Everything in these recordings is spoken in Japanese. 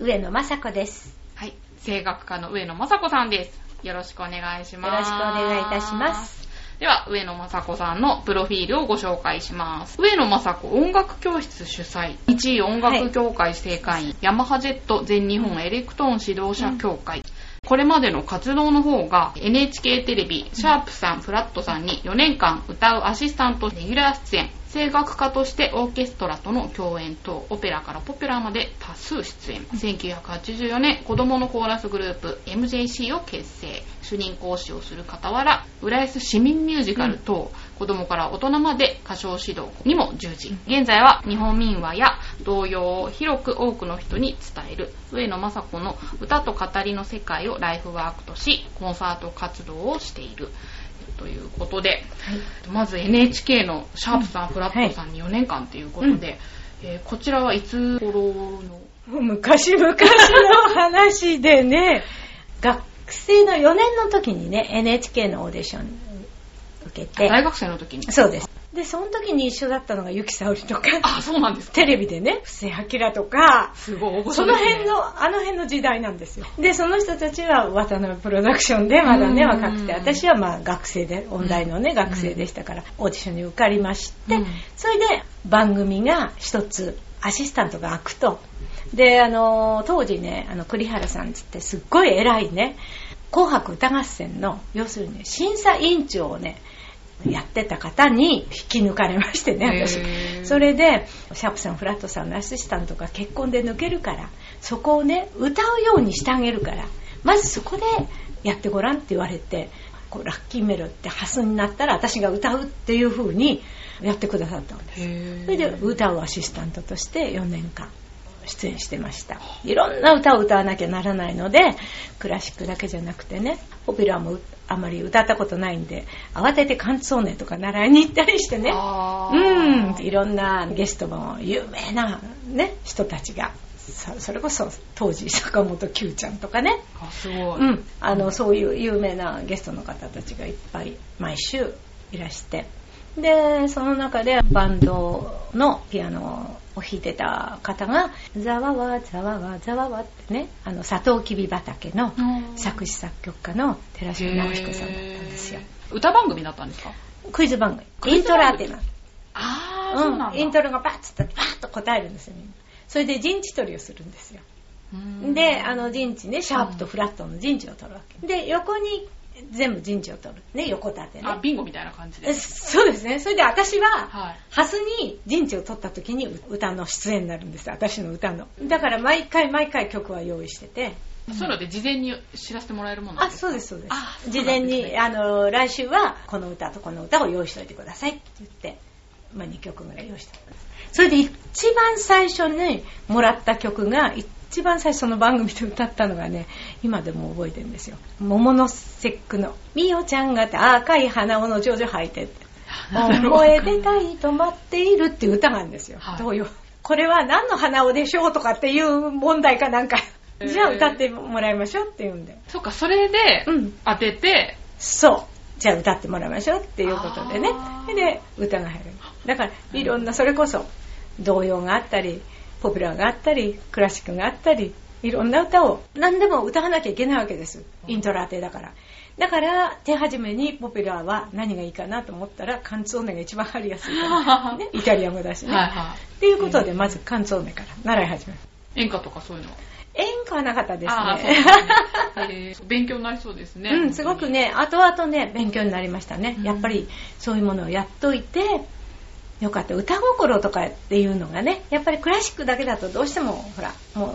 植野雅子です。はい、声楽家の植野雅子さんです。よろしくお願いします。よろしくお願いいたします。では、植野雅子さんのプロフィールをご紹介します。植野雅子音楽教室主宰、1位音楽協会正会員、ヤマハジェット全日本エレクトーン指導者協会。これまでの活動の方が NHK テレビ、シャープさん、フラットさんに4年間歌うアシスタントレギュラー出演、声楽家としてオーケストラとの共演等、オペラからポピュラーまで多数出演。1984年、子供のコーラスグループ MJC を結成。主任講師をする傍ら、浦安市民ミュージカル等、子供から大人まで歌唱指導にも従事。現在は日本民話や童謡を広く多くの人に伝える上野雅子の歌と語りの世界をライフワークとし、コンサート活動をしている。ということで、まず NHK のシャープさん、フラットさんに4年間ということで、えーこちらはいつ頃の？昔々の話でね、学生の4年の時にね、NHK のオーディション受けて、大学生の時に。そうです。で、その時に一緒だったのがゆきさおりとか、あ、そうなんですか？テレビでね、布施明とか、すごい大御その辺の、あの辺の時代なんですよ。で、その人たちは渡辺プロダクションでまだね、うん。若くて、私はまあ学生で、音大のね、学生でしたから、オーディションに受かりまして、うん。それで番組が一つ、アシスタントが開くと。で、あの、当時ね、あの、栗原さんつってすっごい偉いね、紅白歌合戦の、要するに審査委員長をね、やってた方に引き抜かれましてね、私。それで、シャープさん、フラットさんのアシスタントが結婚で抜けるから、そこをね、歌うようにしてあげるから、まずそこでやってごらんって言われて、こうラッキーメロってハスになったら私が歌うっていう風にやってくださったんです。それで歌うアシスタントとして4年間出演してましたいろんな歌を歌わなきゃならないのでクラシックだけじゃなくてねポピュラーもあまり歌ったことないんで慌ててカンツォーネとか習いに行ったりしてね。あうーんいろんなゲストも有名な、ね、人たちがそそれこそ当時坂本九ちゃんとかね。あ、すごい。うん、あのそういう有名なゲストの方たちがいっぱい毎週いらしてでその中でバンドのピアノを弾いてた方が「ざわわざわわざわわ」ってねあのサトウキビ畑のうん。作詞作曲家の寺島直彦さんだったんですよ。歌番組だったんですか？クイズ番組。イントクイズ番組。ラーっていうのあー、そうなんだ。うん、イントロがバッつってバーッと答えるんですよみんな。それで陣地取りをするんですよ。うん。で、あの陣地ね、シャープとフラットの陣地を取るわけ。で、横に全部陣地を取る。ね、横立てね。あ、ビンゴみたいな感じでえ。そうですね。それで私は、はい。ハスに陣地を取った時に歌の出演になるんです。私の歌の。だから毎回毎回曲は用意してて。そういうので事前に知らせてもらえるものあ、そうです、そうです事前に、あの、来週はこの歌とこの歌を用意しておいてくださいって言って、まあ2曲ぐらい用意してます。それで一番最初にもらった曲が、一番最初その番組で歌ったのがね、今でも覚えてるんですよ。桃の節句の、みおちゃんがって赤い花尾のジョジョ履いてって、思え出たいと待っているっていう歌があるんですよ。はいどうよ。これは何の花尾でしょうとかっていう問題かなんか。じゃあ歌ってもらいましょうって言うんで。そうか、それでうん当てて、そう。じゃあ歌ってもらいましょうっていうことでねで、歌が入る。だから、いろんな、それこそ、童謡があったり、ポピュラーがあったり、クラシックがあったり、いろんな歌を何でも歌わなきゃいけないわけです。イントラーテだから。だから、手始めにポピュラーは何がいいかなと思ったら、カンツォーネが一番入りやすいから、ね、イタリア語だしね。はいはっていうことで、まずカンツォーネから習い始める。い。演歌とかそういうのは？演歌はなかったですね。ね 勉強になりそうですね。うん、すごくね、後々ね、勉強になりましたね。うんやっぱりそういうものをやっといて、よかった。歌心とかっていうのがね、やっぱりクラシックだけだとどうしても、ほら、もう、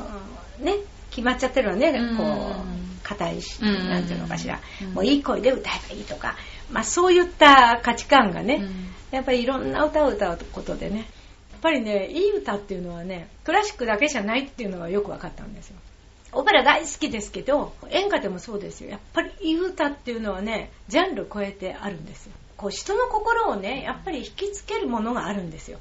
ね、決まっちゃってるわね、うん。こう、硬いし、うん。なんていうのかしら。うん。もういい声で歌えばいいとか、まあそういった価値観がね、うん。やっぱりいろんな歌を歌うことでね、やっぱりね、いい歌っていうのはね、クラシックだけじゃないっていうのがよく分かったんですよ。オペラ大好きですけど演歌でもそうですよ。やっぱりいい歌っていうのはねジャンル超えてあるんですよ。こう人の心をねやっぱり引きつけるものがあるんですよ、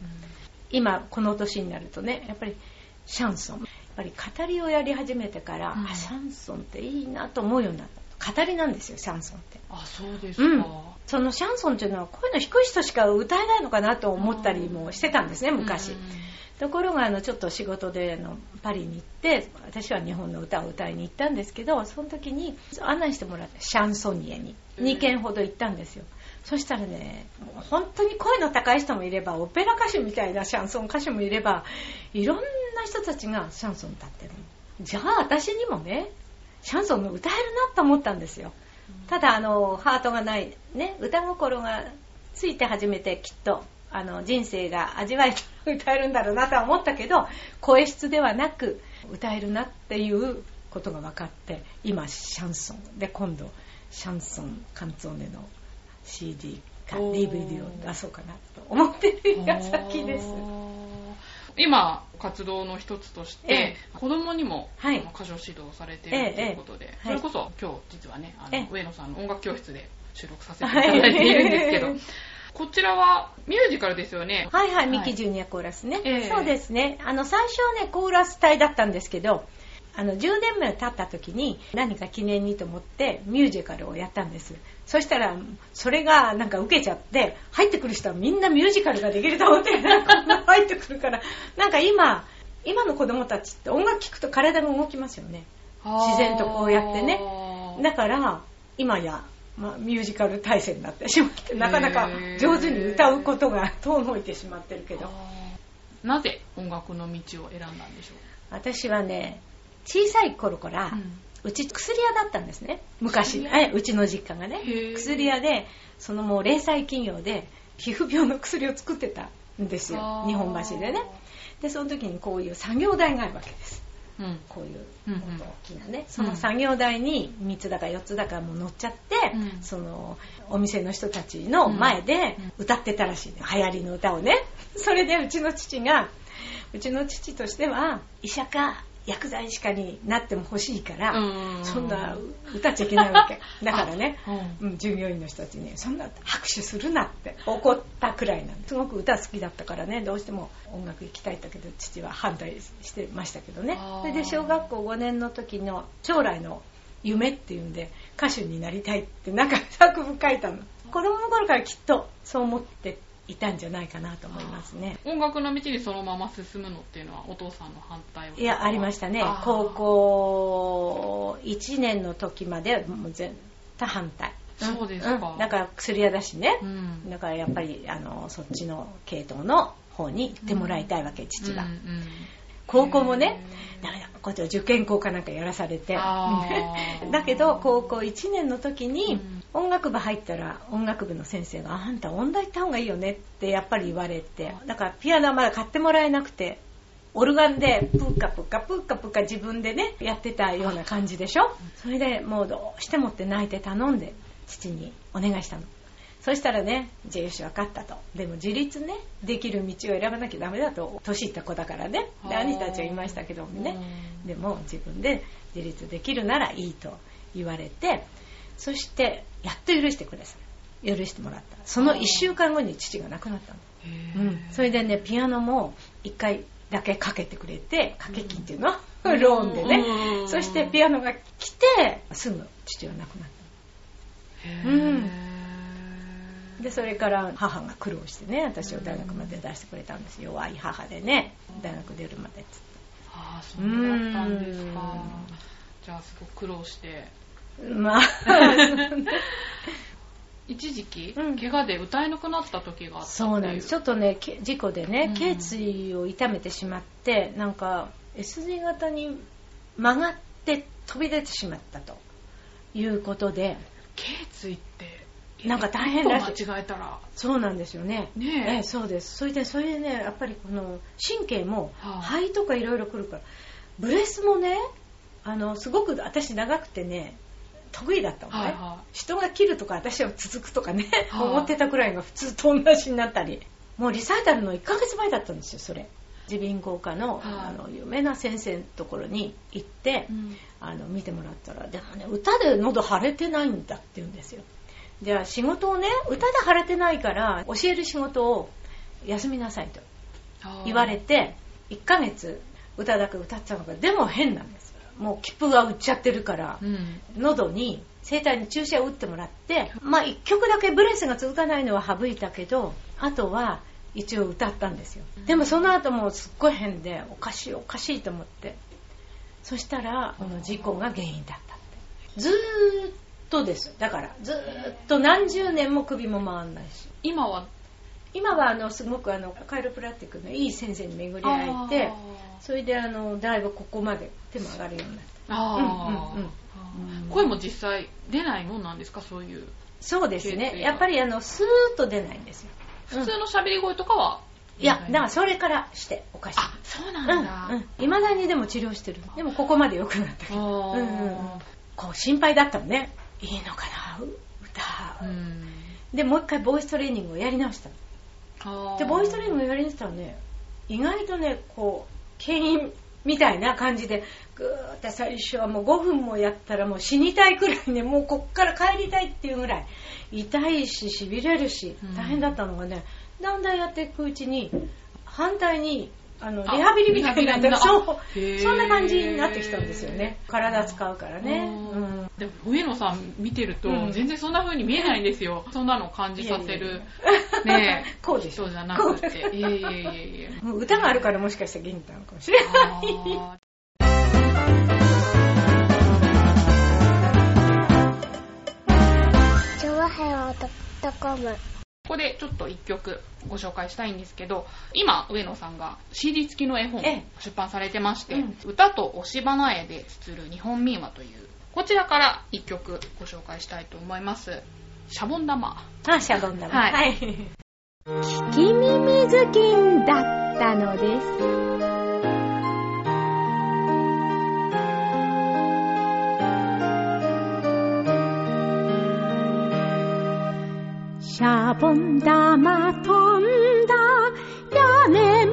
今この年になるとねやっぱりシャンソンぱり語りをやり始めてから、うん。あシャンソンっていいなと思うようになった。語りなんですよシャンソンって。あそうですうん。か、そのシャンソンっていうのは声の低い人しか歌えないのかなと思ったりもしてたんですね昔、うんところがあのちょっと仕事であのパリに行って私は日本の歌を歌いに行ったんですけどその時に案内してもらってシャンソニエに2軒ほど行ったんですよ、そしたらね本当に声の高い人もいればオペラ歌手みたいなシャンソン歌手もいればいろんな人たちがシャンソン歌ってるじゃあ私にもねシャンソンの歌えるなと思ったんですよ。ただあのハートがないね歌心がついて初めてきっとあの人生が味わえて歌えるんだろうなとは思ったけど声質ではなく歌えるなっていうことが分かって今シャンソン。で今度シャンソンカンツォーネの CD か DVD を出そうかなと思ってる矢先です。今活動の一つとして、ええ。子供にも、はい。歌唱指導をされているということで、ええそれこそ今日実はねあええ。の上野さんの音楽教室で収録させていただいているんですけど、はい。こちらはミュージカルですよね。はいはい、はい。ミキジュニアコーラスね、ええ。そうですね。あの、最初はね、コーラス隊だったんですけど、あの、10年目経った時に何か記念にと思ってミュージカルをやったんです。そしたら、それがなんか受けちゃって、入ってくる人はみんなミュージカルができると思って、なんか入ってくるから、なんか今、今の子供たちって音楽聴くと体が動きますよね。自然とこうやってね。だから、今や、まあ、ミュージカル体制になってしまって、なかなか上手に歌うことが 遠のいてしまってるけど。なぜ音楽の道を選んだんでしょ私はね小さい頃から、う、うち薬屋だったんですね。昔。えうちの実家がね。薬屋でそのもう零細企業で皮膚病の薬を作ってたんですよ。日本橋でね。でその時にこういう作業台があるわけです。うん。こういううんうん。大きなね、その作業台に3つだか4つだかもう乗っちゃって、うん。そのお店の人たちの前で歌ってたらしいね、流行りの歌をね。それでうちの父がうちの父としては医者か薬剤師かになっても欲しいから、うん。そんな歌っちゃいけないわけ。だからねあうん。うん、従業員の人たちにそんな拍手するなって怒ったくらいなんです。ごく歌好きだったからねどうしても音楽行きたいんだけど父は反対してましたけどね。それで小学校5年の時の将来の夢っていうんで歌手になりたいってなんか作文書いたの。子供の頃からきっとそう思っていたんじゃないかなと思いますね。音楽の道にそのまま進むのっていうのはお父さんの反対は？いやありましたね。高校1年の時までもう全多反対。そうですか。ん。だから薬屋だしね、うん。だからやっぱりあのそっちの系統の方に行ってもらいたいわけ、父が、うんうん高校もねへー。ダメだこっちは受験校かなんかやらされて。だけど高校1年の時にうん音楽部入ったら音楽部の先生が「あんた音大行った方がいいよね」ってやっぱり言われてだからピアノはまだ買ってもらえなくてオルガンでプッカプッカプッカプッカ自分でねやってたような感じでしょ？それでもうどうしてもって泣いて頼んで父にお願いしたのそしたらね、じゃあよし分かったと。でも自立ね、できる道を選ばなきゃダメだと、年いった子だからね。兄たちは言いましたけどもね。でも自分で自立できるならいいと言われて、そしてやっと許してくださ。い。許してもらった。その1週間後に父が亡くなったの。うん。それでね、ピアノも1回だけかけてくれて、掛け金っていうの、うん。ローンでね。う。ん。そしてピアノが来て、すぐ父は亡くなった。うん。でそれから母が苦労してね私を大学まで出してくれたんです弱い母でね。大学出るまでっつって。ああそうだったんですか。うん。じゃあすごく苦労してまあ。一時期、うん。怪我で歌えなくなった時があったっていそうなんですちょっとねけ事故でねうん。頸椎を痛めてしまってなんか S 字型に曲がって飛び出てしまったということで。頸椎ってなんか大変らしい。一歩間違えたら。そうなんですよね。ねえ。ええそうです。それでそれでねやっぱりこの神経もはあ。肺とかいろいろ来るからブレスもねあのすごく私長くてね得意だったのね、はいは人が切るとか私は続くとかね、はあ思ってたくらいが普通と同じになったり。もうリサイタルの1ヶ月前だったんですよそれ。耳鼻咽喉科の,、はい。あの有名な先生のところに行って、うん。あの見てもらったらでもね歌で喉腫れてないんだって言うんですよ。じゃあ仕事をね歌で腫れてないから教える仕事を休みなさいと言われて1ヶ月歌だけ歌っちゃうのがでも変なんですもう切符が売っちゃってるからうん。喉に声帯に注射を打ってもらってまあ1曲だけブレスが続かないのは省いたけどあとは一応歌ったんですよ。でもその後もすっごい変でおかしいおかしいと思って。そしたらこの事故が原因だったって。ずーっとです。だからずーっと何十年も首も回んないし。今は今はあのすごくあのカイロプラクティックのいい先生に巡り会えてそれであのだいぶここまで手も上がるようになった。うんうん声も実際出ないもんなんですか？そういう。そうですね。やっぱりあのスーッと出ないんですよ。普通の喋り声とかは、い？やだからそれからしておかしい。あそうなんだ、うんうん。いまだにでも治療してるでもここまで良くなったけどうんうんうん。こう心配だったのね。いいのかな？う。歌、うん。でもう一回ボイストレーニングをやり直したのでボイストレーニングやりにしたらね。意外とねこう牽引みたいな感じでぐーって最初はもう5分もやったらもう死にたいくらいねもうこっから帰りたいっていうぐらい痛いししびれるし大変だったのがね、だんだんやっていくうちに反対にあのあリハビリみたいになそう。そんな感じになってきたんですよね。体使うからね、うん。うん。でも上野さん見てると、うん。全然そんな風に見えないんですよ。そんなのを感じさせる。ね こうでしょ。人じゃなくて。いえいえいえいえ。もう歌があるからもしかしたら元気なのかもしれない。あチョワヘオドットコムここでちょっと一曲ご紹介したいんですけど今上野さんが CD 付きの絵本ええ。出版されてまして、うん。歌と押し花絵で綴る日本民話というこちらから一曲ご紹介したいと思います。シャボン玉。あシャボン玉。はい。はい。聞き耳ずきんだったのですシャボン玉飛んだ屋根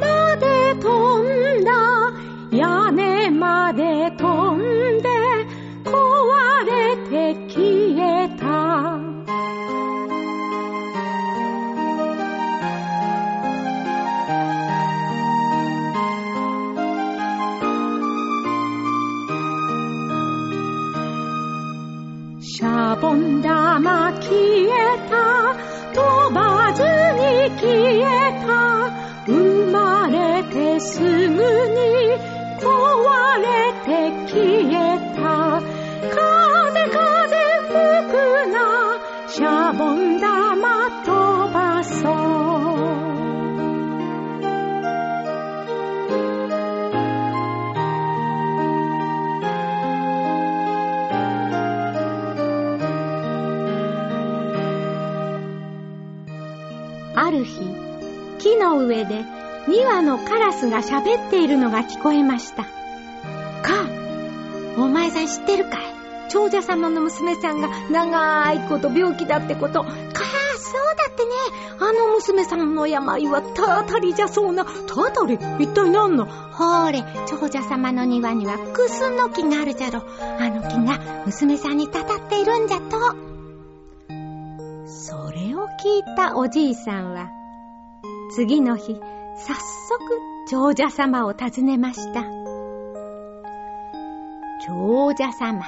すぐに壊れて消えた。風風吹くなシャボン玉飛ばそう。ある日、木の上で2羽のカラスが喋っているのが聞こえました。か、お前さん知ってるかい？長者様の娘さんが長いこと病気だってこと。かあ、そうだってね。あの娘さんの病はたたりじゃそうな。たたり？一体何の？ほーれ、長者様の庭にはクスの木があるじゃろ。あの木が娘さんにたたっているんじゃと。それを聞いたおじいさんは、次の日、早速、長者様を訪ねました。長者様、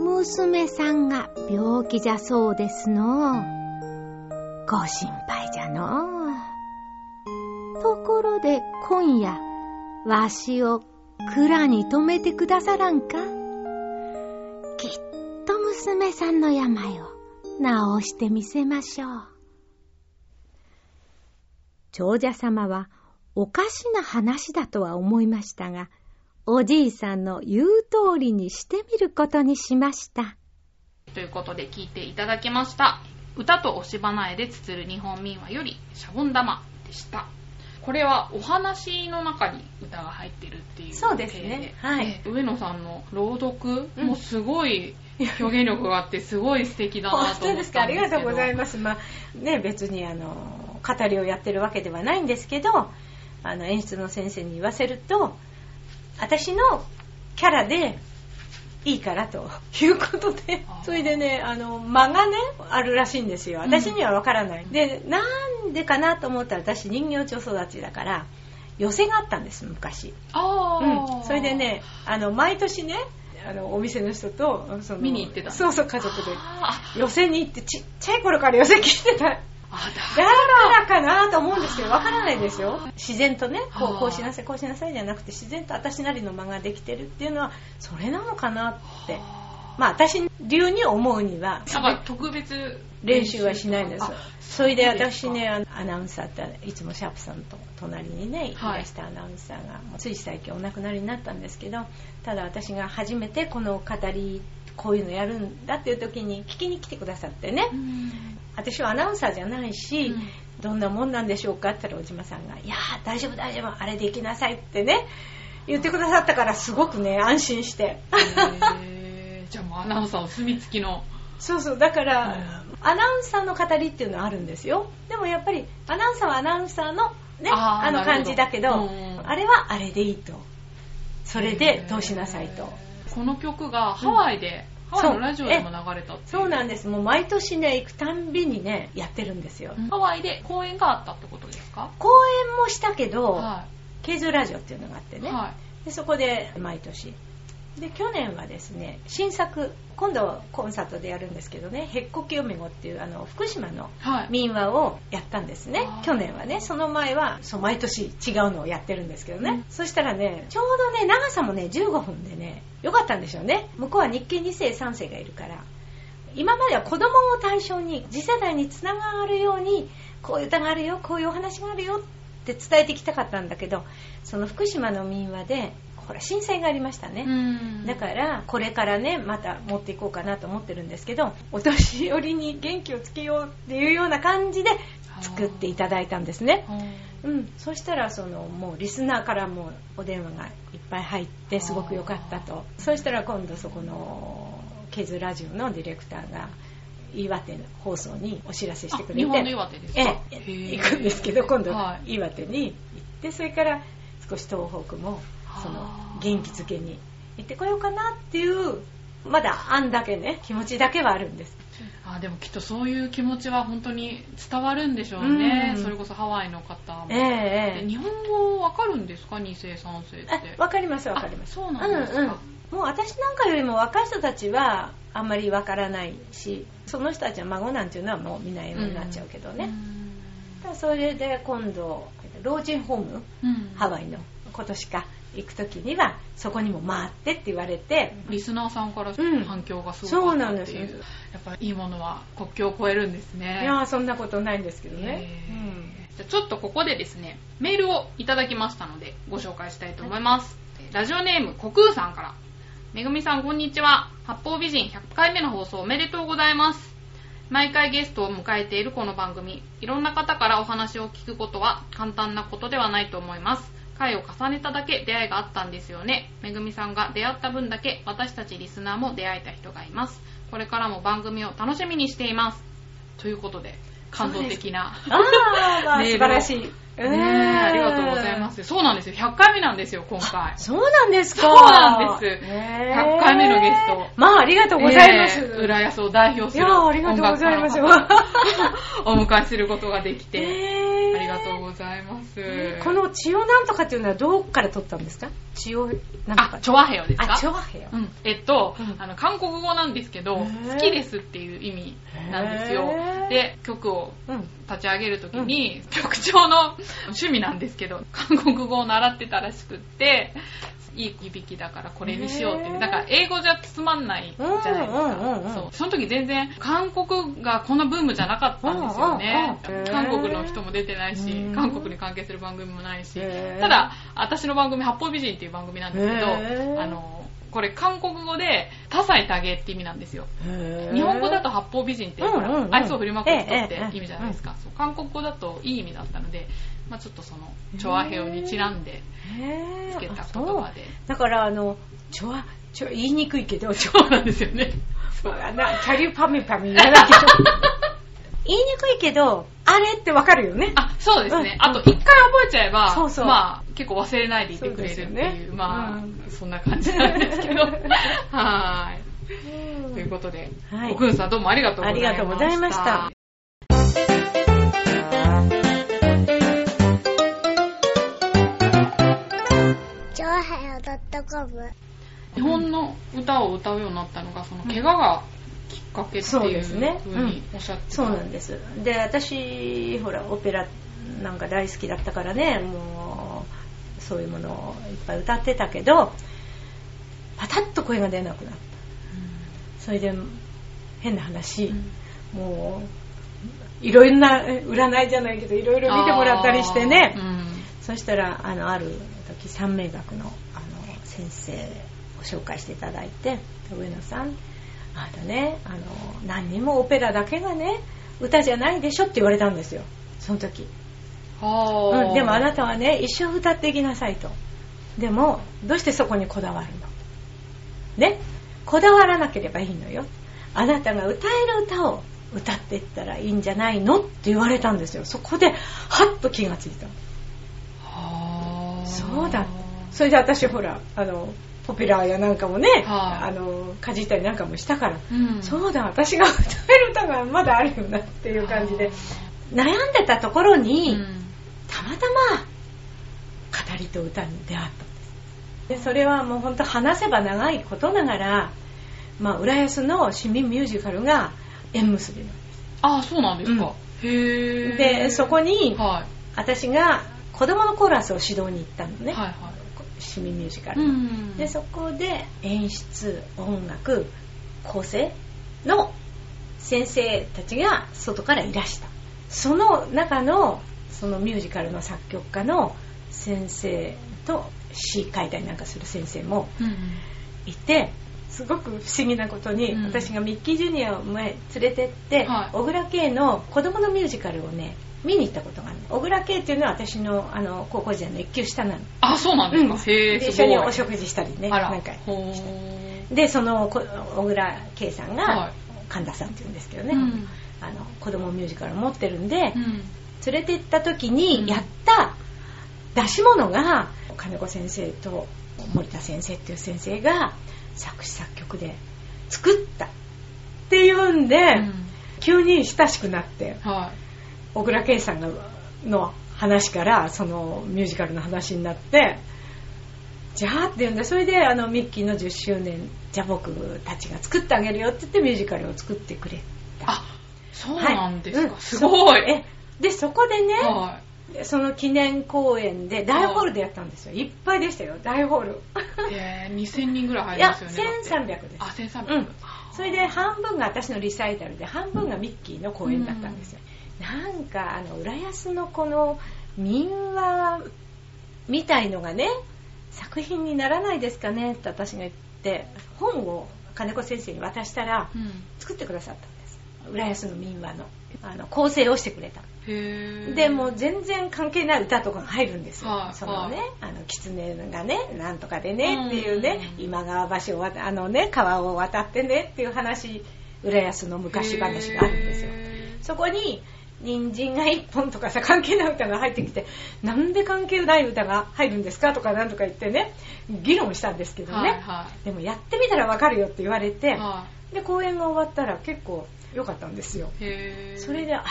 娘さんが病気じゃそうですの。ご心配じゃの。ところで今夜、わしを蔵に泊めてくださらんかきっと娘さんの病を治してみせましょう。長者様はおかしな話だとは思いましたが、おじいさんの言う通りにしてみることにしました。ということで聞いていただきました。歌と押し花絵で綴る日本民話よりシャボン玉でした。これはお話の中に歌が入ってるっていうそうですね。体はい。え上野さんの朗読もすごい 表現力があってすごい素敵だなと思ったん本当ですか？ありがとうございまます。まあね別にあの語りをやってるわけではないんですけどあの演出の先生に言わせると私のキャラでいいからということでそれでねあの間がねあるらしいんですよ。私にはわからない、でなんでかなと思ったら私人形町育ちだから寄せがあったんです昔。うん、それでねあの毎年ねあのお店の人とその見に行ってた。そうそう家族であ寄せに行ってちっちゃい頃から寄せ聞いてただ。あからかなと思うんですけどわからないですよ。自然とねこはあうこうしなさいこうしなさいじゃなくて自然と私なりの間ができてるっていうのはそれなのかなって。まあ私流に思うには特別練習はしないんです。あそれで私ねアナウンサーっていつもシャープさんと隣にねいはい。らしたアナウンサーが、つい最近お亡くなりになったんですけどただ私が初めてこの語りこういうのやるんだっていう時に聞きに来てくださってね。うん私はアナウンサーじゃないし、うん。どんなもんなんでしょうかって言ったら小島さんが「いやー大丈夫大丈夫あれで行きなさい」ってね言ってくださったからすごくね安心して。じゃあもうアナウンサーお墨付きの。そうそうだから、アナウンサーの語りっていうのはあるんですよ。でもやっぱりアナウンサーはアナウンサーのねあの感じだけどうん。あれはあれでいいと。それで通しなさいと。この曲がハワイで、ハワイのラジオでも流れたっていそうなんです。もう毎年ね行くたんびにねやってるんですよ、うん。ハワイで公演があったってことですか？公演もしたけど、はケイズラジオっていうのがあってい、ね、はい。でそこで毎年で去年はですね新作今度コンサートでやるんですけどね「へっこきよめご」っていうあの福島のはい。民話をやったんですねあー。去年はね。その前はそう毎年違うのをやってるんですけどね、うん。そしたらねちょうどね長さもね15分でねよかったんでしょうね。向こうは日系2世3世がいるから今までは子供を対象に次世代につながるようにこういう歌があるよこういうお話があるよって伝えてきたかったんだけどその福島の民話でほら震災がありましたね、うん。だからこれからねまた持っていこうかなと思ってるんですけどお年寄りに元気をつけようっていうような感じで作っていただいたんですね。うん、そしたらそのもうリスナーからもお電話がいっぱい入ってすごく良かったと。そしたら今度そこのケズラジオのディレクターが岩手放送にお知らせしてくれて。あ日本の岩手ですか？えへえー。行くんですけど今度はい。岩手に行ってそれから少し東北もそのはあ元気づけに。行ってこようかなっていうまだ案だけね気持ちだけはあるんです。あでもきっとそういう気持ちは本当に伝わるんでしょうね、うん。それこそハワイの方も、ええええ。で日本語わかるんですか？二世三世って。あわかりますわかります。あそうなんですか、うんうん、もう私なんかよりも若い人たちはあんまりわからないしその人たちの孫なんていうのはもうみんな英語になっちゃうけどね、ただそれで今度老人ホームうんうん。ハワイの今年か行く時にはそこにも回ってって言われてリスナーさんからうん。反響がすそごかうなんですったっていう、やっぱりいいものは国境を越えるんですね。いやーそんなことないんですけどね、へー。じゃあちょっとここでですねメールをいただきましたのでご紹介したいと思います、ラジオネームコクーさんから。めぐみさんこんにちは。八方美人100回目の放送おめでとうございます。毎回ゲストを迎えているこの番組。いろんな方からお話を聞くことは簡単なことではないと思います回を重ねただけ出会いがあったんですよね。めぐみさんが出会った分だけ私たちリスナーも出会えた人がいます。これからも番組を楽しみにしています。ということで感動的な素晴らしい。ねえありがとうございます。そうなんですよ。100回目なんですよ、今回。そうなんですか。そうなんですねえ100回目のゲストまあ、ありがとうございます。浦安を代表するいやありがとうございます音楽家の方をお迎えすることができて、えーありがとうございます。この千代なんとかっていうのはどこから取ったんですか？千代なんとかあ、チョアヘヨですか？あ、チョアヘヨ。うん、えっと、うんあの韓国語なんですけど、好きですっていう意味なんですよ。で、曲をうん。立ち上げるときに、曲調の趣味なんですけど、韓国語を習ってたらしくって、いい響きだからこれにしようってだから英語じゃつまんないじゃないですうんうんうんうんか。そう。その時全然韓国がこんなブームじゃなかったんですよね。韓国の人も出てないしう、ん韓国に関係する番組もないし。ただ、私の番組、八方美人っていう番組なんですけど、あの、これ韓国語で多彩多芸って意味なんですよ。日本語だと八方美人って、うんうんうん愛想を振りまく人っええええて意味じゃないですか。そう韓国語だといい意味だったので、まあちょっとその、チョアヘヨにちなんでつけた言葉で。だから、あの、チョア、ちょ言いにくいけど、チョそうなんですよね。ア、なキャリーパミパミ言わなきゃ。言いにくいけど、あれってわかるよね。あ、そうですね。うんあと、一回覚えちゃえば、そうそうまあ、結構忘れないでいてくれるっていう、ねまあ、うんそんな感じなんですけど。はーい。ということで、はいんさんどうもありがとうございました。ありがとうございました。わはよ .com 日本の歌を歌うようになったのが、その怪我がきっかけっていうですね。ふうにおっしゃってた。そうなんです。で、私、ほら、オペラなんか大好きだったからね、もう、そういうものをいっぱい歌ってたけど、パタッと声が出なくなった。それで、変な話、もう、いろんな、え占いじゃないけど、いろいろ見てもらったりしてね。うん。そしたら、あの、ある時、三名学の、先生を紹介していただいて、上野さん、あなたね、あの、何にもオペラだけがね、歌じゃないでしょって言われたんですよ。その時。うん、でもあなたはね、一生歌っていきなさいと。でも、どうしてそこにこだわるの？ねこだわらなければいいのよ。あなたが歌える歌を歌っていったらいいんじゃないのって言われたんですよ。そこで、はっと気がついたそうだそれで私ほらあのポピュラーやなんかもね、はい。あのかじったりなんかもしたから、うん。そうだ私が歌える歌がまだあるよなっていう感じで悩んでたところに、うん。たまたま語りと歌に出会ったんです。でそれはもう本当話せば長いことながら、まあ、浦安の市民ミュージカルが縁結びなんです。あ、そうなんですか。へー。でそこには私が子供のコーラスを指導に行ったのい。ね、はいはい。市民ミュージカうル。の、ん。でそこで演出音楽構成の先生たちが外からいらした。その中のそのミュージカルの作曲家の先生と詩書いたりなんかする先生もうんいてすごく不思議なことに、うん私がミッキー・ジュニアを前連れてって、はい。小倉圭の子供のミュージカルをね見に行ったことがあるの。小倉圭っていうのは私のあの高校時代の一級下なの。あ、そうなんですか？うん。へーですごい。一緒にお食事したりね。なんかでそのこ小倉圭さんはがい。神田さんっていうんですけどね、うん。あの子供ミュージカルを持ってるんで、うん。連れて行った時うん。にやった出し物が金子先生と森田先生っていう先生が作詞作曲で作ったっていうんで、うん。急に親しくなって。は小倉圭さんがの話からそのミュージカルの話になってじゃあって言うんでそれであのミッキーの10周年じゃあ僕たちが作ってあげるよって言ってミュージカルを作ってくれい。あ、そうなんですか。はいうんすごい。えでそこでね、はその記念公演で大ホールでやったんですよいっぱいでしたよ大ホールい。えー、2000人ぐらい入いやりますよね。1300ですあ、1300。うんそれで半分が私のリサイタルで半分がミッキーの公演だったんですよ、なんかあの浦安のこの民話みたいのがね作品にならないですかねって私が言って本を金子先生に渡したらうん。作ってくださったんです。浦安の民話のあの構成をしてくれた。でもう全然関係ない歌とかが入るんですよ、はいそのね、はい。あの狐がねなんとかでねっていうね、うん今川橋を渡あのね川を渡ってねっていう話浦安の昔話があるんですよ。へそこに人参が一本とかさ関係ない歌が入ってきてなんで関係ない歌が入るんですかとかなんとか言ってね議論したんですけーどね、はいはでもやってみたらわかるよって言われて、い。はで公演が終わったら結構良かったんですよ。それであ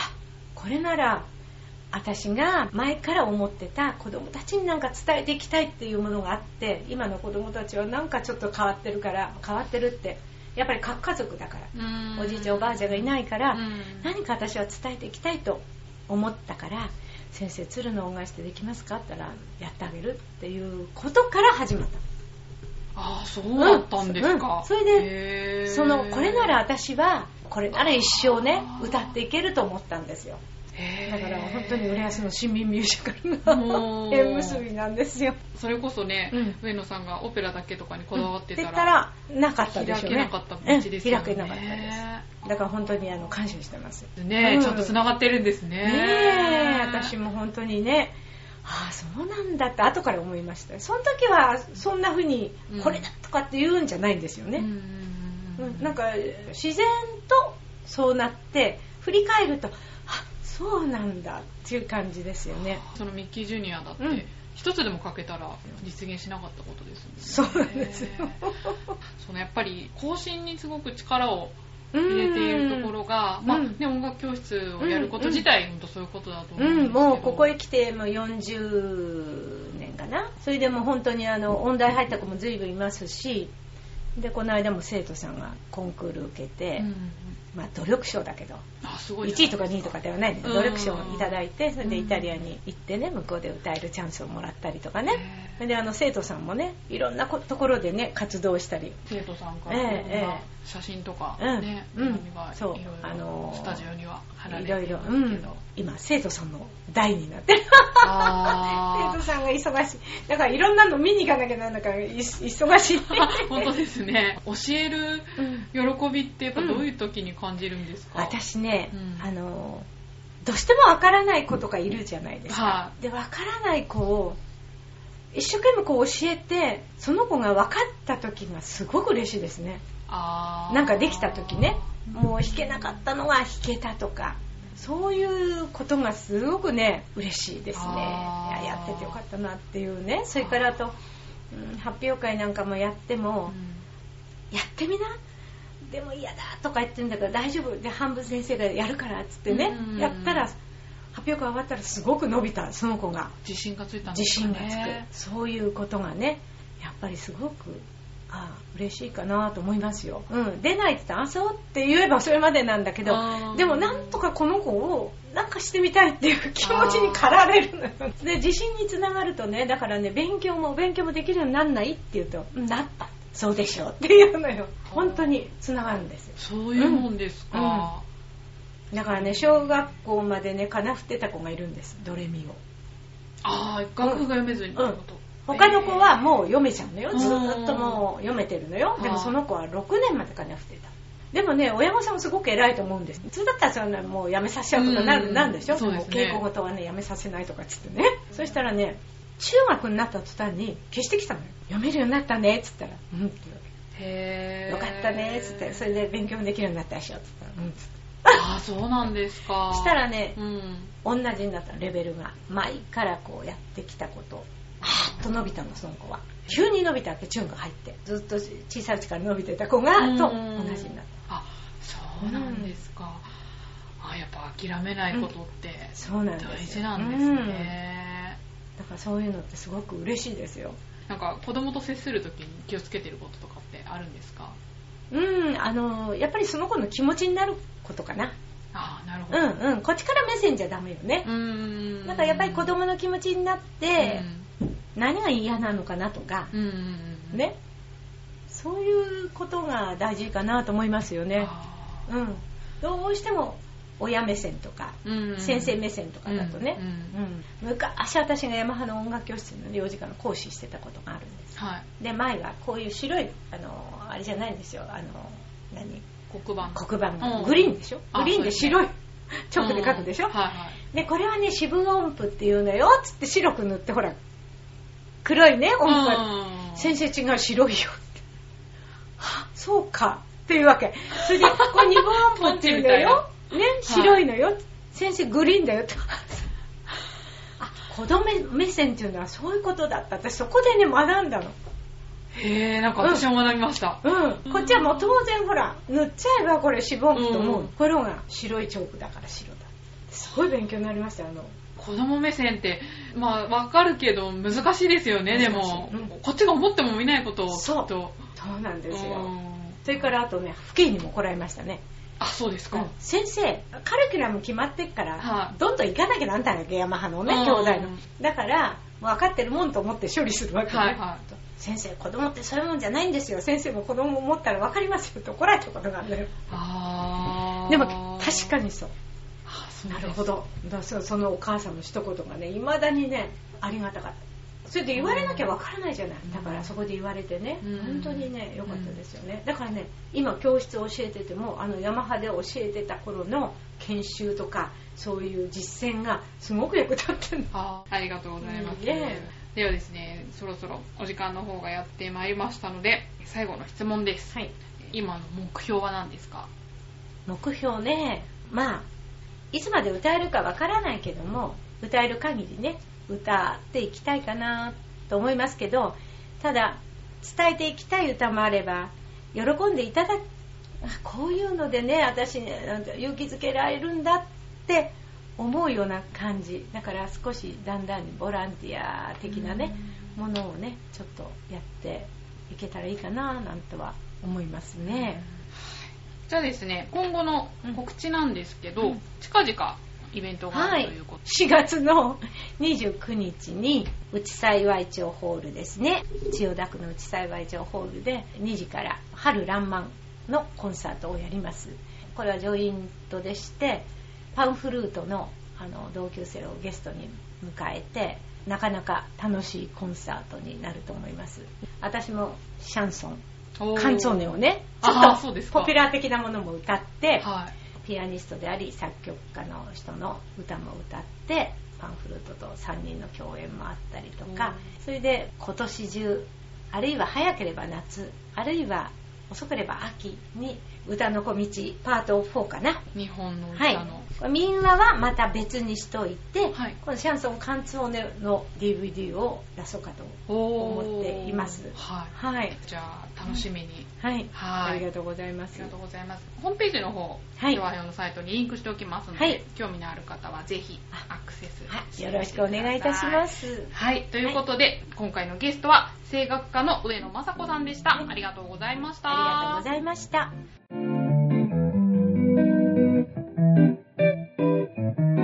これなら私が前から思ってた子供たちになんか伝えていきたいっていうものがあって今の子供たちはなんかちょっと変わってるから変わってるってやっぱり核家族だから。うん。おじいちゃんおばあちゃんがいないからうん。何か私は伝えていきたいと思ったから先生鶴の恩返しってできますか？って言ったらやってあげるっていうことから始まった。ああ、そうだったんですうんか。それでそのこれなら私はこれなら一生ね歌っていけると思ったんですよだから本当に浦安の市民ミュージカルがもう縁結びなんですよ。それこそね、うん上野さんがオペラだけとかにこだわってたら、ったらなかったでしょうね。開けなかった道ですよね。うん開けなかったです。だから本当にあの感謝してます。ねえ、うんちょっと繋がってるんですね。ねえ、私も本当にね、ああ、そうなんだって後から思いました。その時はそんな風にうんこれだとかって言うんじゃないんですよね。うんうんなんか自然とそうなって振り返るとあそうなんだっていう感じですよね。そのミッキージュニアだって、うん。一つでもかけたら実現しなかったことですそうもんね。なんですよ。そのやっぱり更新にすごく力を入れているところが、うん。まあね、音楽教室をやること自体、本当そういうことだと思うんうん、ですけど、もうここへ来てもう40年かな。それでもう本当にあの音大入った子も随分いますしでこの間も生徒さんがコンクール受けて、うんまあ努力賞だけど。あすごい1位とか2位とかではないん努力賞をいただいてそれでイタリアに行ってね向こうで歌えるチャンスをもらったりとかねであの生徒さんもねいろんなこところでね活動したり。生徒さんからええい写真とか、うん。ね、うん。手紙がいそう。ろいろあのースタジオには貼られいろいろ、ていますけど、うん、今生徒さんの代になって。るあ 生徒さんが忙しい。だからいろんなの見に行かなきゃなんだからい忙しい。ー 本当ですね。教えるうん。喜びってやっぱどういう時に感じるんですか、私ね、うん。あのどうしてもわからない子とかいるじゃないですか、はでわからない子を一生懸命こう教えてその子が分かった時がすごく嬉しいですね。なんかできた時ね。もう弾けなかったのが弾けたとか。そういうことがすごくね嬉しいですね。ややっててよかったなっていうね。それからあと、うん発表会なんかもやっても、やってみな。でも嫌だとか言ってんだから大丈夫。で半分先生がやるからっつってね、うん。やったら発表会終わったらすごく伸びたその子が。自信がついたんで自すか信がつく、ねそういうことがねやっぱりすごくああ嬉しいかなと思いますよ、うん、出ないって言ったらあそうって言えばそれまでなんだけどでもなんとかこの子をなんかしてみたいっていう気持ちに駆られるのよ。で自信につながるとねだからね勉強も勉強もできるようになんないって言うとうんなったそうでしょうっていうのよ。本当につながるんですよ。そういうもんですか、だからね小学校までねかな振ってた子がいるんです。ドレミを。ああ楽譜が読めずにってこと、他の子はもう読めちゃうのよ。うん。ずーっともう読めてるのよ。でもその子は6年までかな振ってた。でもね親御さんもすごく偉いと思うんです。普通だったらそんなもうやめさせちゃうとかなるうん。なんでしょ？そうですね。も稽古事はねやめさせないとかっつってね。そしたらね中学になった途端に消してきたのよ。読めるようになったねっつったら「うん」って言うわへえけよかったねっつって。それで勉強もできるようになったでしょ？っつったら「うん」っつってああそうなんですか。したらねうん。同じになったレベルが。前からこうやってきたこと。はーっと伸びたのその子は。急に伸びたわけチューンが入って。ずっと小さいうちから伸びてた子がうん。と同じになっあそうなんですか、あやっぱ諦めないことってたそうなんですよ。大事なんですね、うん。だからそういうのってすごく嬉しいですよ。なんか子供と接するときに気をつけてることとかってあるんですか？うんあのやっぱりその子の気持ちになることかな。ああなるほうどんうんこっちから目線じゃダメよね。う、ん。だからやっぱり子供の気持ちになって、うん。何が嫌なのかなとか、うんね。そういうことが大事かなと思いますよね。あうん、どうしても親目線とか、先生目線とかだとね、うんうん。昔私がヤマハの音楽教室の幼児科の講師してたことがあるんです。はい。で前がこういう白いあのあれじゃないんですよ。あの何？黒板。黒板が。うん。グリーンでしょ？あグリーンで白い。チョークで書くでしょ、うん。はいはい。でこれはね四分音符っていうのよつって白く塗ってほら黒いね音符。がうん。先生違う白いよって。はそうか。っていうわけ。それでこれ二分音符っていうのよ。ね白いのよ、先生グリーンだよってあ子供目線っていうのはそういうことだった。私そこでね学んだの。へえなんか私も学びました、うん。こっちはもう当然ほら塗っちゃえばこれ四分音符と思う、うんこれが白いチョークだから白だすごい勉強になりましたよあの。子供目線ってまあわかるけど難しいですよねでも、うん。こっちが思っても見ないことをそう。とそうなんですよ。うん。それからあとね父兄にも来られましたねあそうですか、先生カリキュラム決まってっから、はい。どんどん行かなきゃなんないわけヤマハのねうん。兄弟の。だから分かってるもんと思って処理するわけね、はいは先生子供ってそういうもんじゃないんですよ。先生も子供を持ったら分かりますよって怒られたことがあるのよ。あー。でも確かにそう。あそうなるほど。だそのお母さんの一言がねいまだにねありがたかったそれで言われなきゃわからないじゃない、だからそこで言われてね、うん。本当にね良かったですよね、だからね今教室を教えててもあのヤマハで教えてた頃の研修とかそういう実践がすごく役立ってるの。あありがとうございます、いえではですねそろそろお時間の方がやってまいりましたので最後の質問です、はい。今の目標は何ですか？目標ねまあいつまで歌えるかわからないけども歌える限りね歌っていきたいかなと思いますけどただ伝えていきたい歌もあれば喜んでいただこういうのでね私勇気づけられるんだって思うような感じ。だから少しだんだんボランティア的なねものをねちょっとやっていけたらいいかななんとは思いますね。じゃあですね、今後の告知なんですけど、うん。近々イベントがあるということ4月の29日に内幸町ホールですね。千代田区の内幸町ホールで2時から春爛漫のコンサートをやります。これはジョイントでしてパンフルートのあの同級生をゲストに迎えてなかなか楽しいコンサートになると思います。私もシャンソンカンツォーネをねちょっとポピュラー的なものも歌ってはいピアニストであり作曲家の人の歌も歌ってパンフルートと3人の共演もあったりとかそれで今年中あるいは早ければ夏あるいは遅ければ秋に歌の小道パート4かな。日本のはい。歌の、民話はまた別にしといて、はい。このシャンソンカンツォーネの DVD を出そうかと思っています。はいはい。じゃあ楽しみに、はい。はい。ありがとうございます。ありがとうございます。ホームページの方はいではのサイトにリンクしておきますので、はい。興味のある方はぜひアクセスよろしくお願いいたします。はい、ということで、今回のゲストは声楽家の上野雅子さんでした。ありがとうございました。ありがとうございました Thank you.